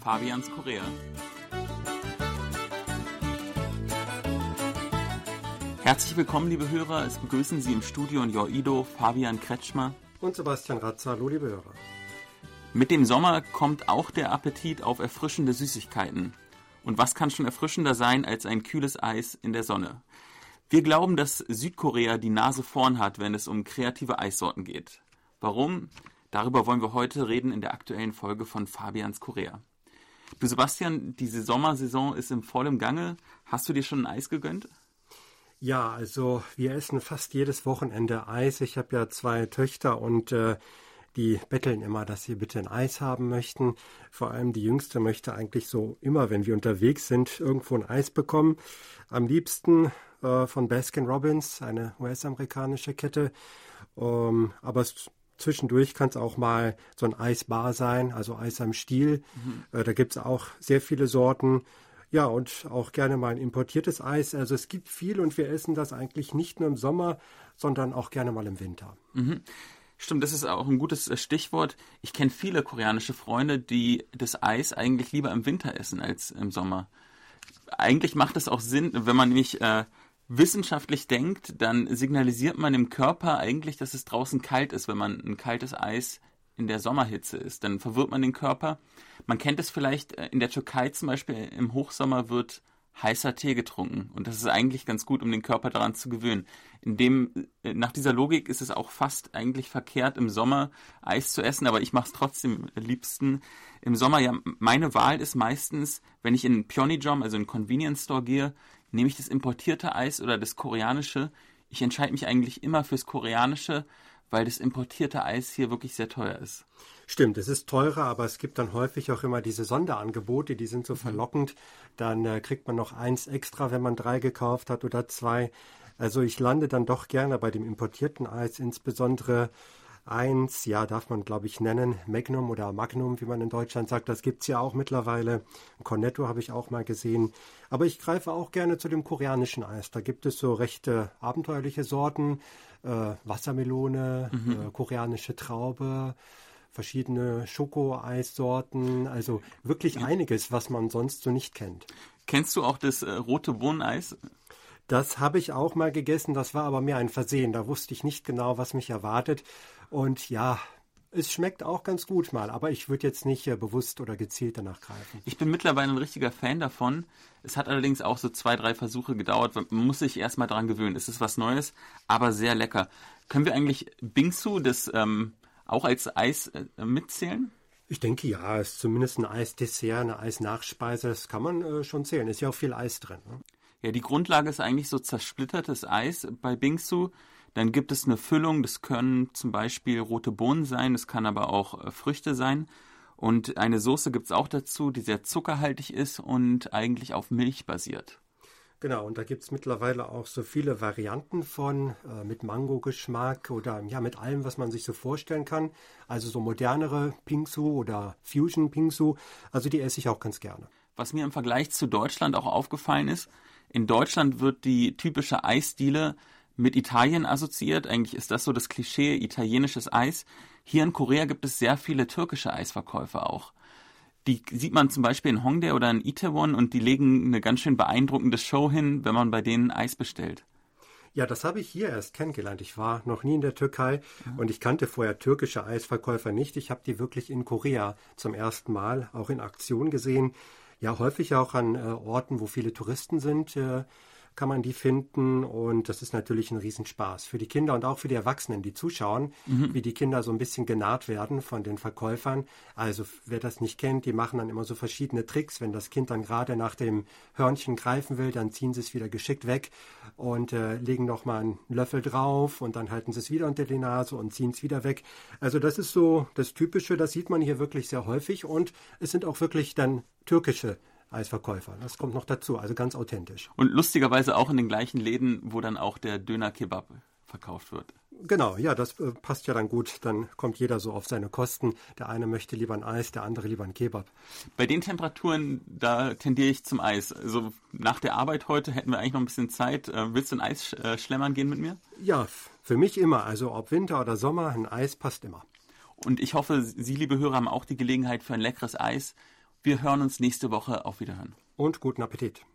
Fabians Korea. Herzlich willkommen, liebe Hörer. Es begrüßen Sie im Studio in Joido Fabian Kretschmer und Sebastian Ratzer. Hallo, liebe Hörer. Mit dem Sommer kommt auch der Appetit auf erfrischende Süßigkeiten. Und was kann schon erfrischender sein als ein kühles Eis in der Sonne? Wir glauben, dass Südkorea die Nase vorn hat, wenn es um kreative Eissorten geht. Warum? Darüber wollen wir heute reden in der aktuellen Folge von Fabians Korea. Du Sebastian, diese Sommersaison ist im vollen Gange. Hast du dir schon ein Eis gegönnt? Ja, also wir essen fast jedes Wochenende Eis. Ich habe ja zwei Töchter und äh, die betteln immer, dass sie bitte ein Eis haben möchten. Vor allem die Jüngste möchte eigentlich so immer, wenn wir unterwegs sind, irgendwo ein Eis bekommen. Am liebsten äh, von Baskin Robbins, eine US-amerikanische Kette. Ähm, aber es Zwischendurch kann es auch mal so ein Eisbar sein, also Eis am Stiel. Mhm. Äh, da gibt es auch sehr viele Sorten. Ja, und auch gerne mal ein importiertes Eis. Also es gibt viel und wir essen das eigentlich nicht nur im Sommer, sondern auch gerne mal im Winter. Mhm. Stimmt, das ist auch ein gutes äh, Stichwort. Ich kenne viele koreanische Freunde, die das Eis eigentlich lieber im Winter essen als im Sommer. Eigentlich macht es auch Sinn, wenn man nämlich äh, wissenschaftlich denkt, dann signalisiert man dem Körper eigentlich, dass es draußen kalt ist, wenn man ein kaltes Eis in der Sommerhitze ist. Dann verwirrt man den Körper. Man kennt es vielleicht äh, in der Türkei zum Beispiel, im Hochsommer wird heißer Tee getrunken. Und das ist eigentlich ganz gut, um den Körper daran zu gewöhnen. In dem, äh, nach dieser Logik ist es auch fast eigentlich verkehrt, im Sommer Eis zu essen, aber ich mache es trotzdem liebsten. Im Sommer, ja, meine Wahl ist meistens, wenn ich in Pyeongjom, also in Convenience Store gehe, Nehme ich das importierte Eis oder das koreanische? Ich entscheide mich eigentlich immer fürs koreanische, weil das importierte Eis hier wirklich sehr teuer ist. Stimmt, es ist teurer, aber es gibt dann häufig auch immer diese Sonderangebote, die sind so mhm. verlockend. Dann äh, kriegt man noch eins extra, wenn man drei gekauft hat oder zwei. Also ich lande dann doch gerne bei dem importierten Eis, insbesondere eins, ja, darf man glaube ich nennen, Magnum oder Magnum, wie man in Deutschland sagt. Das gibt es ja auch mittlerweile. Cornetto habe ich auch mal gesehen. Aber ich greife auch gerne zu dem koreanischen Eis. Da gibt es so recht äh, abenteuerliche Sorten. Äh, Wassermelone, mhm. äh, koreanische Traube, verschiedene Schokoeissorten. Also wirklich ja. einiges, was man sonst so nicht kennt. Kennst du auch das äh, rote Bohneneis? Das habe ich auch mal gegessen, das war aber mehr ein Versehen. Da wusste ich nicht genau, was mich erwartet. Und ja, es schmeckt auch ganz gut mal, aber ich würde jetzt nicht äh, bewusst oder gezielt danach greifen. Ich bin mittlerweile ein richtiger Fan davon. Es hat allerdings auch so zwei, drei Versuche gedauert. Man muss sich erstmal dran gewöhnen. Es ist was Neues, aber sehr lecker. Können wir eigentlich Bingsu das ähm, auch als Eis äh, mitzählen? Ich denke ja, es ist zumindest ein Eisdessert, eine Eisnachspeise, das kann man äh, schon zählen. Ist ja auch viel Eis drin. Ne? Ja, die Grundlage ist eigentlich so zersplittertes Eis bei Bingsu. Dann gibt es eine Füllung, das können zum Beispiel rote Bohnen sein, das kann aber auch äh, Früchte sein. Und eine Soße gibt es auch dazu, die sehr zuckerhaltig ist und eigentlich auf Milch basiert. Genau, und da gibt es mittlerweile auch so viele Varianten von, äh, mit Mango-Geschmack oder ja, mit allem, was man sich so vorstellen kann. Also so modernere Pingsu oder Fusion Pingsu, also die esse ich auch ganz gerne. Was mir im Vergleich zu Deutschland auch aufgefallen ist, in Deutschland wird die typische Eisdiele mit Italien assoziiert. Eigentlich ist das so das Klischee italienisches Eis. Hier in Korea gibt es sehr viele türkische Eisverkäufer auch. Die sieht man zum Beispiel in Hongdae oder in Itaewon und die legen eine ganz schön beeindruckende Show hin, wenn man bei denen Eis bestellt. Ja, das habe ich hier erst kennengelernt. Ich war noch nie in der Türkei ja. und ich kannte vorher türkische Eisverkäufer nicht. Ich habe die wirklich in Korea zum ersten Mal auch in Aktion gesehen ja häufig auch an äh, Orten, wo viele Touristen sind, äh, kann man die finden und das ist natürlich ein Riesenspaß für die Kinder und auch für die Erwachsenen, die zuschauen, mhm. wie die Kinder so ein bisschen genaht werden von den Verkäufern. Also wer das nicht kennt, die machen dann immer so verschiedene Tricks. Wenn das Kind dann gerade nach dem Hörnchen greifen will, dann ziehen sie es wieder geschickt weg und äh, legen noch mal einen Löffel drauf und dann halten sie es wieder unter die Nase und ziehen es wieder weg. Also das ist so das Typische, das sieht man hier wirklich sehr häufig und es sind auch wirklich dann türkische Eisverkäufer. Das kommt noch dazu, also ganz authentisch. Und lustigerweise auch in den gleichen Läden, wo dann auch der Döner-Kebab verkauft wird. Genau, ja, das äh, passt ja dann gut. Dann kommt jeder so auf seine Kosten. Der eine möchte lieber ein Eis, der andere lieber ein Kebab. Bei den Temperaturen, da tendiere ich zum Eis. Also nach der Arbeit heute hätten wir eigentlich noch ein bisschen Zeit. Äh, willst du ein Eis äh, schlemmern gehen mit mir? Ja, für mich immer. Also ob Winter oder Sommer, ein Eis passt immer. Und ich hoffe, Sie, liebe Hörer, haben auch die Gelegenheit für ein leckeres Eis wir hören uns nächste Woche. Auf Wiederhören. Und guten Appetit.